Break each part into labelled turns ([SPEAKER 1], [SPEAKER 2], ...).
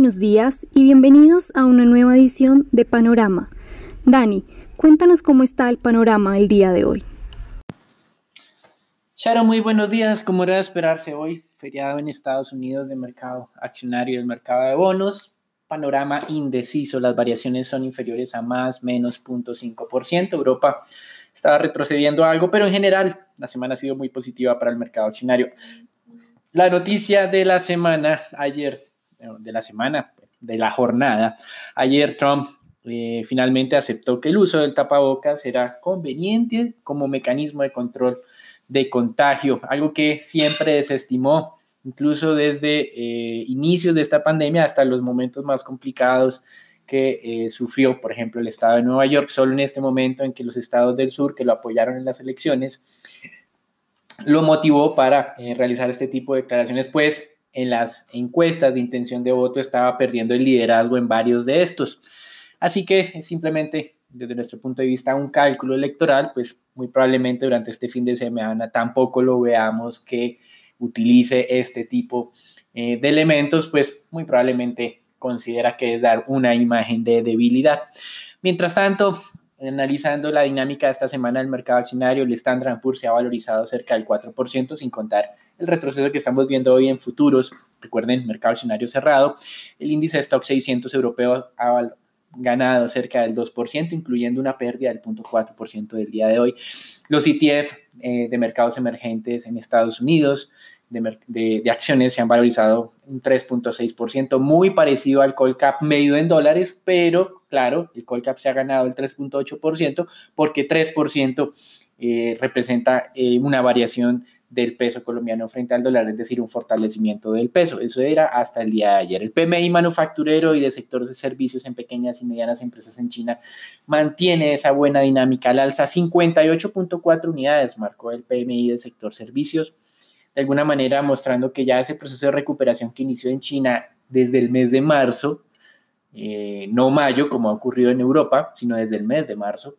[SPEAKER 1] buenos días y bienvenidos a una nueva edición de Panorama. Dani, cuéntanos cómo está el panorama el día de hoy.
[SPEAKER 2] Sharon, muy buenos días. Como era de esperarse hoy, feriado en Estados Unidos de mercado accionario y el mercado de bonos, panorama indeciso. Las variaciones son inferiores a más, menos 0.5%. Europa estaba retrocediendo algo, pero en general la semana ha sido muy positiva para el mercado accionario. La noticia de la semana ayer de la semana, de la jornada, ayer Trump eh, finalmente aceptó que el uso del tapabocas era conveniente como mecanismo de control de contagio, algo que siempre desestimó, incluso desde eh, inicios de esta pandemia hasta los momentos más complicados que eh, sufrió, por ejemplo, el estado de Nueva York, solo en este momento en que los estados del sur que lo apoyaron en las elecciones, lo motivó para realizar este tipo de declaraciones, pues en las encuestas de intención de voto estaba perdiendo el liderazgo en varios de estos. Así que simplemente desde nuestro punto de vista un cálculo electoral, pues muy probablemente durante este fin de semana tampoco lo veamos que utilice este tipo eh, de elementos, pues muy probablemente considera que es dar una imagen de debilidad. Mientras tanto, analizando la dinámica de esta semana del mercado accionario, el Standard Poor's se ha valorizado cerca del 4%, sin contar el retroceso que estamos viendo hoy en futuros. Recuerden, mercado accionario cerrado. El índice Stock 600 europeo ha ganado cerca del 2%, incluyendo una pérdida del 0.4% del día de hoy. Los ETF eh, de mercados emergentes en Estados Unidos de, de, acciones se han valorizado un 3.6%, muy parecido al Colcap medido en dólares, pero claro, el Colcap se ha ganado el 3.8% porque 3% eh, representa eh, una variación del peso colombiano frente al dólar, es decir, un fortalecimiento del peso. Eso era hasta el día de ayer. El PMI manufacturero y de sectores de servicios en pequeñas y medianas empresas en China mantiene esa buena dinámica al alza. 58.4 unidades marcó el PMI del sector servicios, de alguna manera mostrando que ya ese proceso de recuperación que inició en China desde el mes de marzo, eh, no mayo como ha ocurrido en Europa, sino desde el mes de marzo,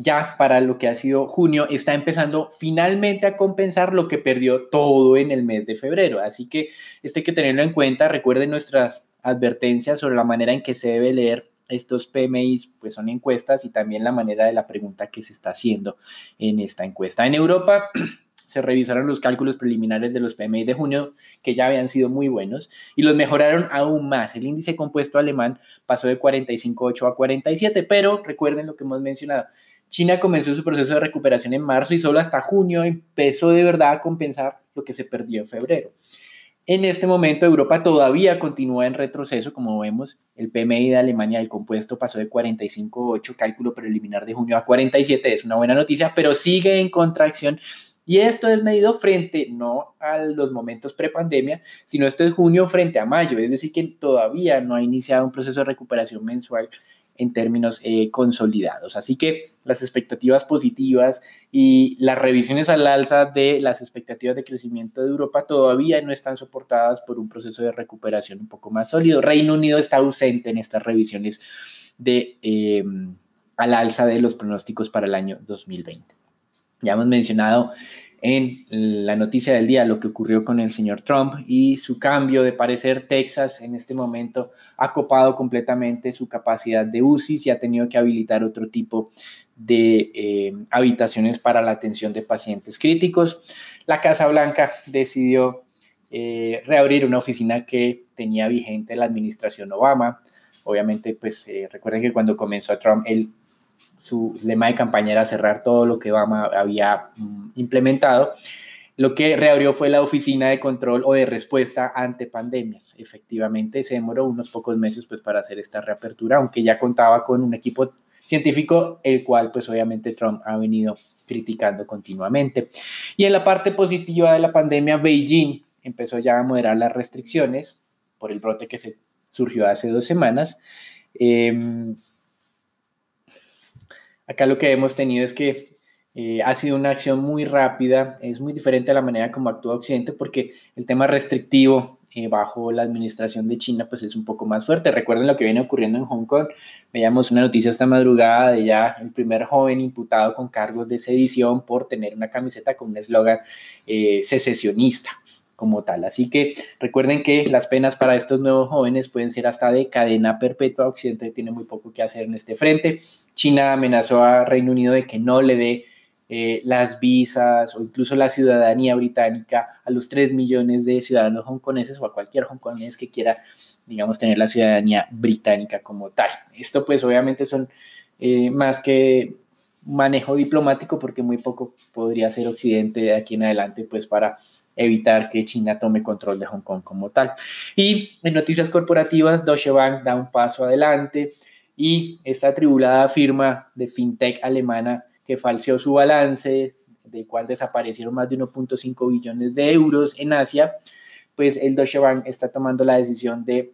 [SPEAKER 2] ya para lo que ha sido junio, está empezando finalmente a compensar lo que perdió todo en el mes de febrero. Así que esto hay que tenerlo en cuenta. Recuerden nuestras advertencias sobre la manera en que se debe leer estos PMIs, pues son encuestas y también la manera de la pregunta que se está haciendo en esta encuesta. En Europa se revisaron los cálculos preliminares de los PMI de junio, que ya habían sido muy buenos, y los mejoraron aún más. El índice compuesto alemán pasó de 45,8 a 47, pero recuerden lo que hemos mencionado. China comenzó su proceso de recuperación en marzo y solo hasta junio empezó de verdad a compensar lo que se perdió en febrero. En este momento Europa todavía continúa en retroceso, como vemos, el PMI de Alemania del compuesto pasó de 45,8, cálculo preliminar de junio a 47, es una buena noticia, pero sigue en contracción y esto es medido frente no a los momentos prepandemia, sino esto es junio frente a mayo, es decir, que todavía no ha iniciado un proceso de recuperación mensual en términos eh, consolidados. Así que las expectativas positivas y las revisiones al alza de las expectativas de crecimiento de Europa todavía no están soportadas por un proceso de recuperación un poco más sólido. Reino Unido está ausente en estas revisiones de, em, al alza de los pronósticos para el año 2020. Ya hemos mencionado en la noticia del día lo que ocurrió con el señor Trump y su cambio de parecer. Texas en este momento ha copado completamente su capacidad de UCI y ha tenido que habilitar otro tipo de eh, habitaciones para la atención de pacientes críticos. La Casa Blanca decidió eh, reabrir una oficina que tenía vigente la administración Obama. Obviamente, pues eh, recuerden que cuando comenzó Trump, él su lema de campaña era cerrar todo lo que Obama había mm, implementado. Lo que reabrió fue la oficina de control o de respuesta ante pandemias. Efectivamente, se demoró unos pocos meses pues, para hacer esta reapertura, aunque ya contaba con un equipo científico, el cual pues obviamente Trump ha venido criticando continuamente. Y en la parte positiva de la pandemia, Beijing empezó ya a moderar las restricciones por el brote que se surgió hace dos semanas. Eh, Acá lo que hemos tenido es que eh, ha sido una acción muy rápida, es muy diferente a la manera como actúa Occidente porque el tema restrictivo eh, bajo la administración de China pues es un poco más fuerte. Recuerden lo que viene ocurriendo en Hong Kong. Veíamos una noticia esta madrugada de ya el primer joven imputado con cargos de sedición por tener una camiseta con un eslogan eh, secesionista. Como tal. Así que recuerden que las penas para estos nuevos jóvenes pueden ser hasta de cadena perpetua. Occidente tiene muy poco que hacer en este frente. China amenazó a Reino Unido de que no le dé eh, las visas o incluso la ciudadanía británica a los 3 millones de ciudadanos hongkoneses o a cualquier hongkonés que quiera, digamos, tener la ciudadanía británica como tal. Esto pues obviamente son eh, más que manejo diplomático porque muy poco podría ser Occidente de aquí en adelante pues para evitar que China tome control de Hong Kong como tal. Y en noticias corporativas, Deutsche Bank da un paso adelante y esta tribulada firma de fintech alemana que falseó su balance, del cual desaparecieron más de 1.5 billones de euros en Asia, pues el Deutsche Bank está tomando la decisión de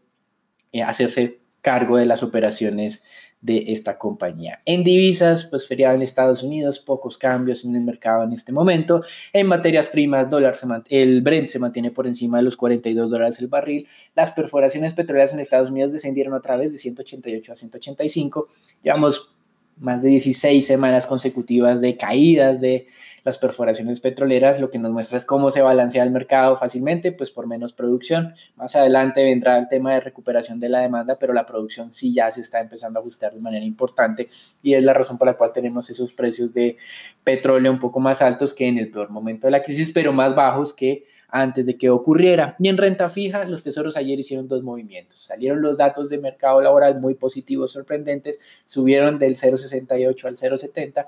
[SPEAKER 2] eh, hacerse cargo de las operaciones de esta compañía. En divisas, pues feriado en Estados Unidos, pocos cambios en el mercado en este momento. En materias primas, dólar el Brent se mantiene por encima de los 42 dólares el barril. Las perforaciones petroleras en Estados Unidos descendieron otra vez de 188 a 185. Llevamos más de 16 semanas consecutivas de caídas de las perforaciones petroleras, lo que nos muestra es cómo se balancea el mercado fácilmente, pues por menos producción. Más adelante vendrá el tema de recuperación de la demanda, pero la producción sí ya se está empezando a ajustar de manera importante y es la razón por la cual tenemos esos precios de petróleo un poco más altos que en el peor momento de la crisis, pero más bajos que antes de que ocurriera. Y en renta fija, los tesoros ayer hicieron dos movimientos. Salieron los datos de mercado laboral muy positivos, sorprendentes, subieron del 0,68 al 0,70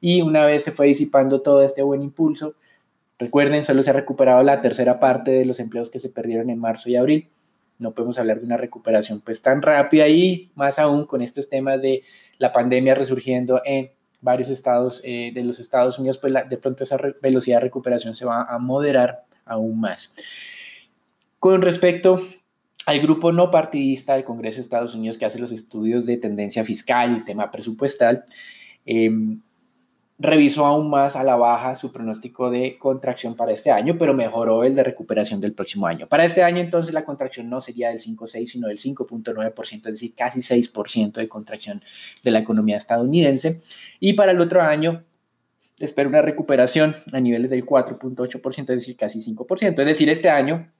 [SPEAKER 2] y una vez se fue disipando todo este buen impulso, recuerden, solo se ha recuperado la tercera parte de los empleos que se perdieron en marzo y abril. No podemos hablar de una recuperación pues tan rápida y más aún con estos temas de la pandemia resurgiendo en varios estados eh, de los Estados Unidos, pues de pronto esa velocidad de recuperación se va a moderar aún más. Con respecto al grupo no partidista del Congreso de Estados Unidos que hace los estudios de tendencia fiscal y tema presupuestal, em, revisó aún más a la baja su pronóstico de contracción para este año, pero mejoró el de recuperación del próximo año. Para este año entonces la contracción no sería del 5,6, sino del 5,9%, es decir, casi 6% de contracción de la economía estadounidense. Y para el otro año espera una recuperación a niveles del 4.8%, es decir, casi 5%. Es decir, este año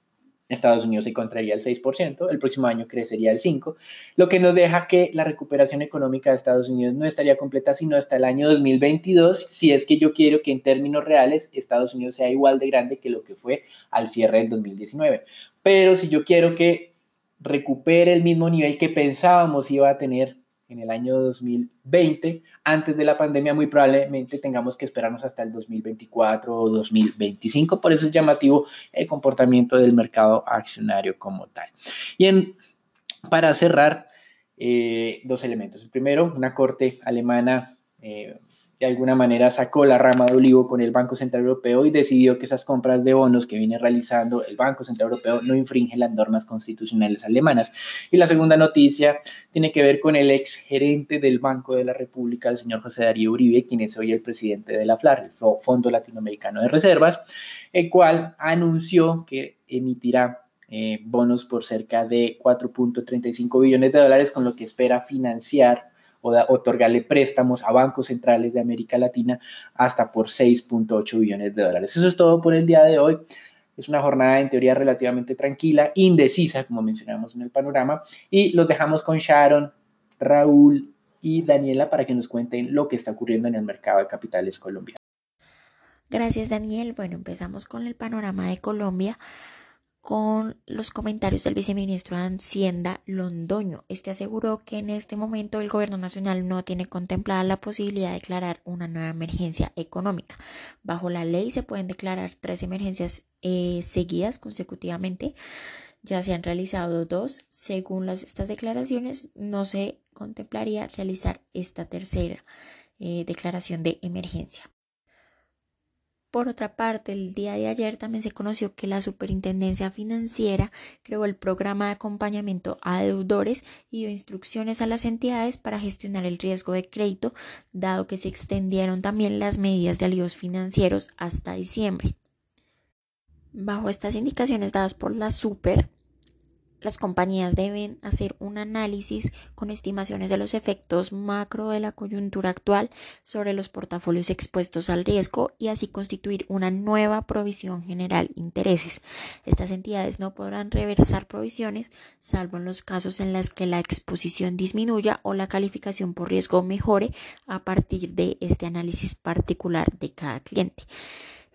[SPEAKER 2] Estados Unidos se contraería el 6%, el próximo año crecería el 5%, lo que nos deja que la recuperación económica de Estados Unidos no estaría completa sino hasta el año 2022, si es que yo quiero que en términos reales Estados Unidos sea igual de grande que lo que fue al cierre del 2019. Pero si yo quiero que recupere el mismo nivel que pensábamos iba a tener en el año 2020. Antes de la pandemia muy probablemente tengamos que esperarnos hasta el 2024 o 2025. Por eso es llamativo el comportamiento del mercado accionario como tal. Y en, para cerrar, eh, dos elementos. El primero, una corte alemana eh, de alguna manera sacó la rama de olivo con el Banco Central Europeo y decidió que esas compras de bonos que viene realizando el Banco Central Europeo no infringen las normas constitucionales alemanas. Y la segunda noticia tiene que ver con el ex gerente del Banco de la República, el señor José Darío Uribe, quien es hoy el presidente de la FLAR, el Fondo Latinoamericano de Reservas, el cual anunció que emitirá eh, bonos por cerca de 4.35 billones de dólares, con lo que espera financiar o otorgarle préstamos a bancos centrales de América Latina hasta por 6.8 billones de dólares. Eso es todo por el día de hoy. Es una jornada en teoría relativamente tranquila, indecisa, como mencionamos en el panorama, y los dejamos con Sharon, Raúl y Daniela para que nos cuenten lo que está ocurriendo en el mercado de capitales colombiano.
[SPEAKER 3] Gracias, Daniel. Bueno, empezamos con el panorama de Colombia con los comentarios del viceministro de Hacienda Londoño. Este aseguró que en este momento el gobierno nacional no tiene contemplada la posibilidad de declarar una nueva emergencia económica. Bajo la ley se pueden declarar tres emergencias eh, seguidas consecutivamente. Ya se han realizado dos. Según estas declaraciones, no se contemplaría realizar esta tercera eh, declaración de emergencia. Por otra parte, el día de ayer también se conoció que la Superintendencia Financiera creó el programa de acompañamiento a deudores y dio instrucciones a las entidades para gestionar el riesgo de crédito, dado que se extendieron también las medidas de alivios financieros hasta diciembre. Bajo estas indicaciones dadas por la Super, las compañías deben hacer un análisis con estimaciones de los efectos macro de la coyuntura actual sobre los portafolios expuestos al riesgo y así constituir una nueva provisión general intereses. Estas entidades no podrán reversar provisiones salvo en los casos en los que la exposición disminuya o la calificación por riesgo mejore a partir de este análisis particular de cada cliente.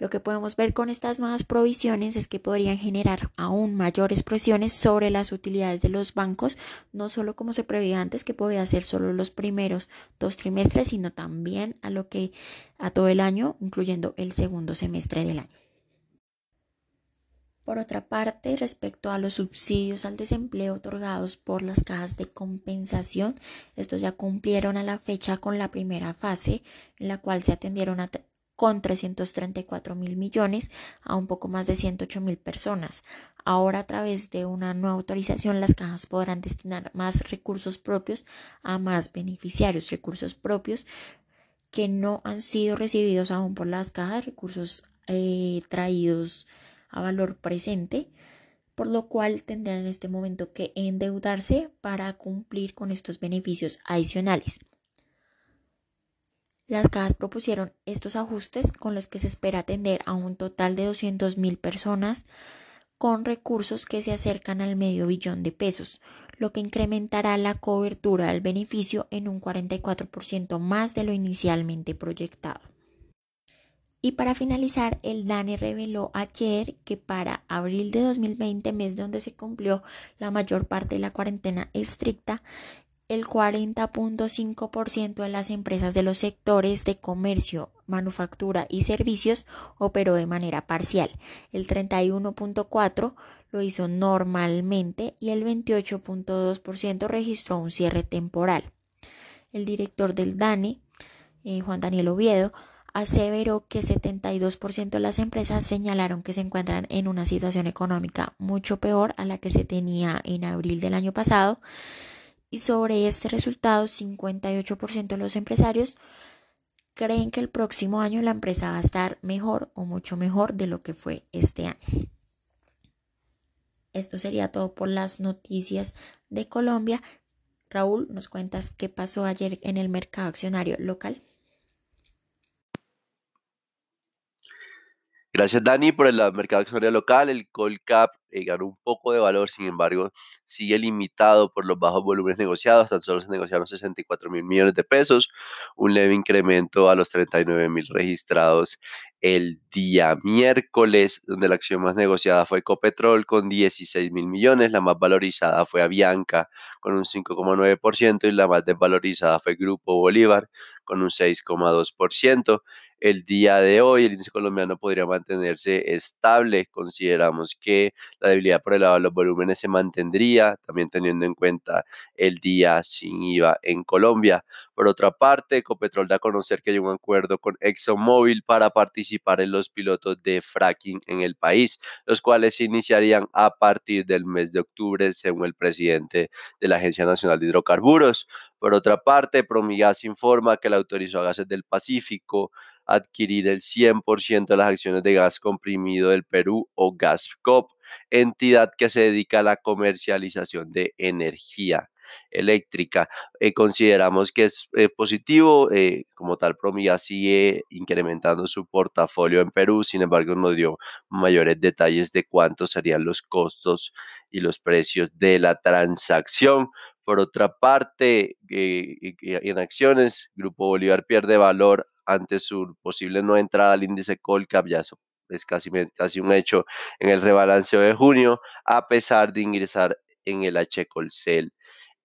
[SPEAKER 3] Lo que podemos ver con estas nuevas provisiones es que podrían generar aún mayores presiones sobre las utilidades de los bancos, no solo como se preveía antes, que podía ser solo los primeros dos trimestres, sino también a lo que a todo el año, incluyendo el segundo semestre del año. Por otra parte, respecto a los subsidios al desempleo otorgados por las cajas de compensación, estos ya cumplieron a la fecha con la primera fase, en la cual se atendieron a con 334 mil millones a un poco más de 108 mil personas. Ahora a través de una nueva autorización las cajas podrán destinar más recursos propios a más beneficiarios, recursos propios que no han sido recibidos aún por las cajas, recursos eh, traídos a valor presente, por lo cual tendrán en este momento que endeudarse para cumplir con estos beneficios adicionales. Las cajas propusieron estos ajustes con los que se espera atender a un total de 200.000 personas con recursos que se acercan al medio billón de pesos, lo que incrementará la cobertura del beneficio en un 44% más de lo inicialmente proyectado. Y para finalizar, el DANE reveló ayer que para abril de 2020, mes donde se cumplió la mayor parte de la cuarentena estricta, el 40.5% de las empresas de los sectores de comercio, manufactura y servicios operó de manera parcial. El 31.4% lo hizo normalmente y el 28.2% registró un cierre temporal. El director del DANE, eh, Juan Daniel Oviedo, aseveró que 72% de las empresas señalaron que se encuentran en una situación económica mucho peor a la que se tenía en abril del año pasado y sobre este resultado, 58% de los empresarios creen que el próximo año la empresa va a estar mejor o mucho mejor de lo que fue este año. Esto sería todo por las noticias de Colombia. Raúl, ¿nos cuentas qué pasó ayer en el mercado accionario local?
[SPEAKER 4] Gracias Dani por el mercado accionario local. El Colcap eh, ganó un poco de valor, sin embargo, sigue limitado por los bajos volúmenes negociados. Tan solo se negociaron 64 mil millones de pesos, un leve incremento a los 39 mil registrados el día miércoles, donde la acción más negociada fue Ecopetrol con 16 mil millones, la más valorizada fue Avianca con un 5,9% y la más desvalorizada fue Grupo Bolívar con un 6,2% el día de hoy el índice colombiano podría mantenerse estable. Consideramos que la debilidad por el lado de los volúmenes se mantendría, también teniendo en cuenta el día sin IVA en Colombia. Por otra parte, Ecopetrol da a conocer que hay un acuerdo con ExxonMobil para participar en los pilotos de fracking en el país, los cuales se iniciarían a partir del mes de octubre, según el presidente de la Agencia Nacional de Hidrocarburos. Por otra parte, Promigas informa que le autorizó a Gases del Pacífico adquirir el 100% de las acciones de gas comprimido del Perú o Gascop, entidad que se dedica a la comercialización de energía eléctrica. Eh, consideramos que es eh, positivo, eh, como tal Promia sigue incrementando su portafolio en Perú, sin embargo no dio mayores detalles de cuántos serían los costos y los precios de la transacción. Por otra parte, en acciones, Grupo Bolívar pierde valor ante su posible no entrada al índice Colcap, ya es casi, casi un hecho en el rebalanceo de junio, a pesar de ingresar en el H. Colcel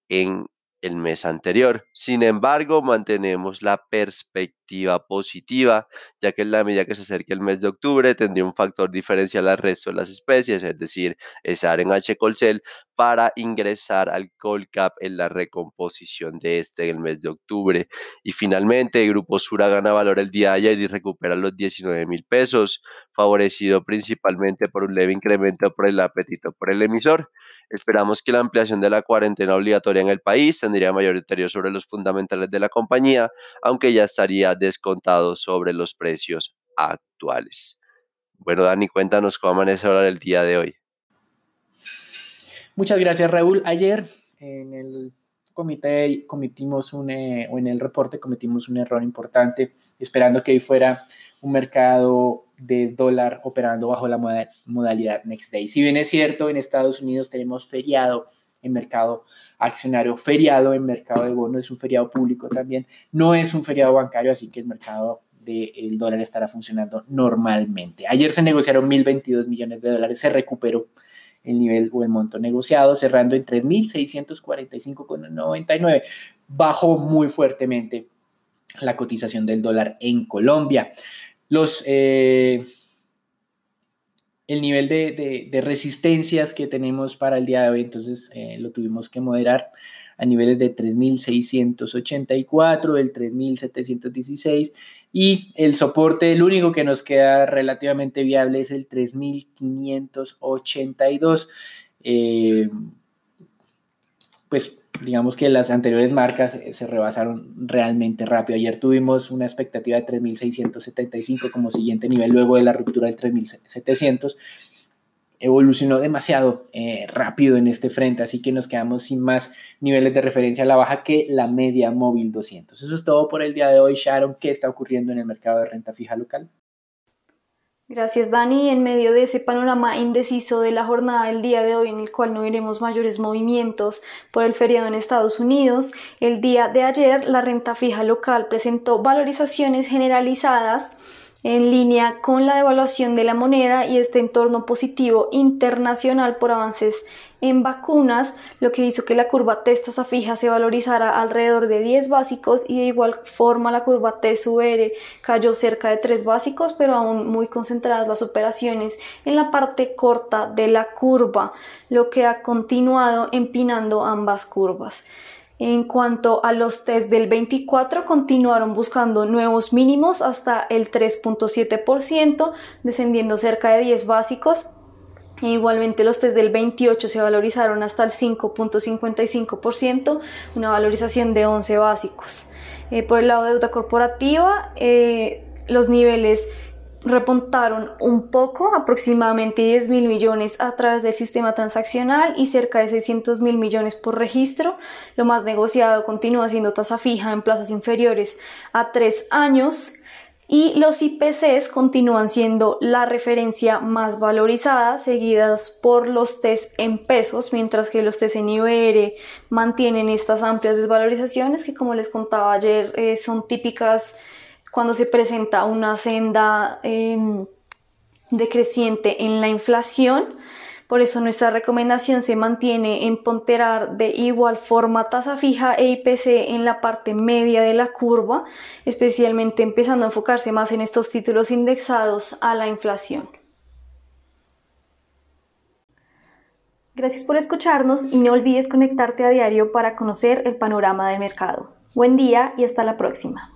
[SPEAKER 4] en el mes anterior. Sin embargo, mantenemos la perspectiva positiva, ya que en la medida que se acerque el mes de octubre tendría un factor diferencial al resto de las especies, es decir, estar en H. colcel para ingresar al Colcap en la recomposición de este en el mes de octubre. Y finalmente, el Grupo Sura gana valor el día de ayer y recupera los 19 mil pesos, favorecido principalmente por un leve incremento por el apetito por el emisor. Esperamos que la ampliación de la cuarentena obligatoria en el país tendría mayor deterioro sobre los fundamentales de la compañía, aunque ya estaría descontado sobre los precios actuales. Bueno, Dani, cuéntanos cómo amanece ahora el día de hoy.
[SPEAKER 2] Muchas gracias, Raúl. Ayer en el comité cometimos un, eh, o en el reporte cometimos un error importante, esperando que hoy fuera un mercado de dólar operando bajo la modalidad next day. Si bien es cierto, en Estados Unidos tenemos feriado en mercado accionario, feriado en mercado de bonos, es un feriado público también, no es un feriado bancario, así que el mercado del dólar estará funcionando normalmente. Ayer se negociaron 1.022 millones de dólares, se recuperó el nivel o el monto negociado, cerrando en 3.645,99. Bajó muy fuertemente la cotización del dólar en Colombia. Los, eh, el nivel de, resistencias que tenemos para el día de hoy, entonces eh, lo tuvimos que moderar a niveles de 3.684, el 3.716 y el soporte, el único que nos queda relativamente viable es el 3.582. Eh, pues digamos que las anteriores marcas eh, se rebasaron realmente rápido. Ayer tuvimos una expectativa de 3.675 como siguiente nivel luego de la ruptura del 3.700 evolucionó demasiado eh, rápido en este frente, así que nos quedamos sin más niveles de referencia a la baja que la media móvil 200. Eso es todo por el día de hoy. Sharon, ¿qué está ocurriendo en el mercado de renta fija local?
[SPEAKER 1] Gracias Dani. En medio de ese panorama indeciso de la jornada del día de hoy en el cual no veremos mayores movimientos por el feriado en Estados Unidos, el día de ayer la renta fija local presentó valorizaciones generalizadas en línea con la devaluación de la moneda y este entorno positivo internacional por avances en vacunas, lo que hizo que la curva T tasa fija se valorizara alrededor de 10 básicos y de igual forma la curva T R cayó cerca de 3 básicos, pero aún muy concentradas las operaciones en la parte corta de la curva, lo que ha continuado empinando ambas curvas. En cuanto a los test del 24, continuaron buscando nuevos mínimos hasta el 3.7%, descendiendo cerca de 10 básicos. E igualmente los test del 28 se valorizaron hasta el 5.55%, una valorización de 11 básicos. Eh, por el lado de deuda corporativa, eh, los niveles repuntaron un poco, aproximadamente 10 mil millones a través del sistema transaccional y cerca de 600 mil millones por registro. Lo más negociado continúa siendo tasa fija en plazos inferiores a 3 años y los IPCs continúan siendo la referencia más valorizada, seguidas por los test en pesos, mientras que los test en IBR mantienen estas amplias desvalorizaciones que como les contaba ayer eh, son típicas cuando se presenta una senda em, decreciente en la inflación. Por eso nuestra recomendación se mantiene en ponderar de igual forma tasa fija e IPC en la parte media de la curva, especialmente empezando a enfocarse más en estos títulos indexados a la inflación. Gracias por escucharnos y no olvides conectarte a diario para conocer el panorama del mercado. Buen día y hasta la próxima.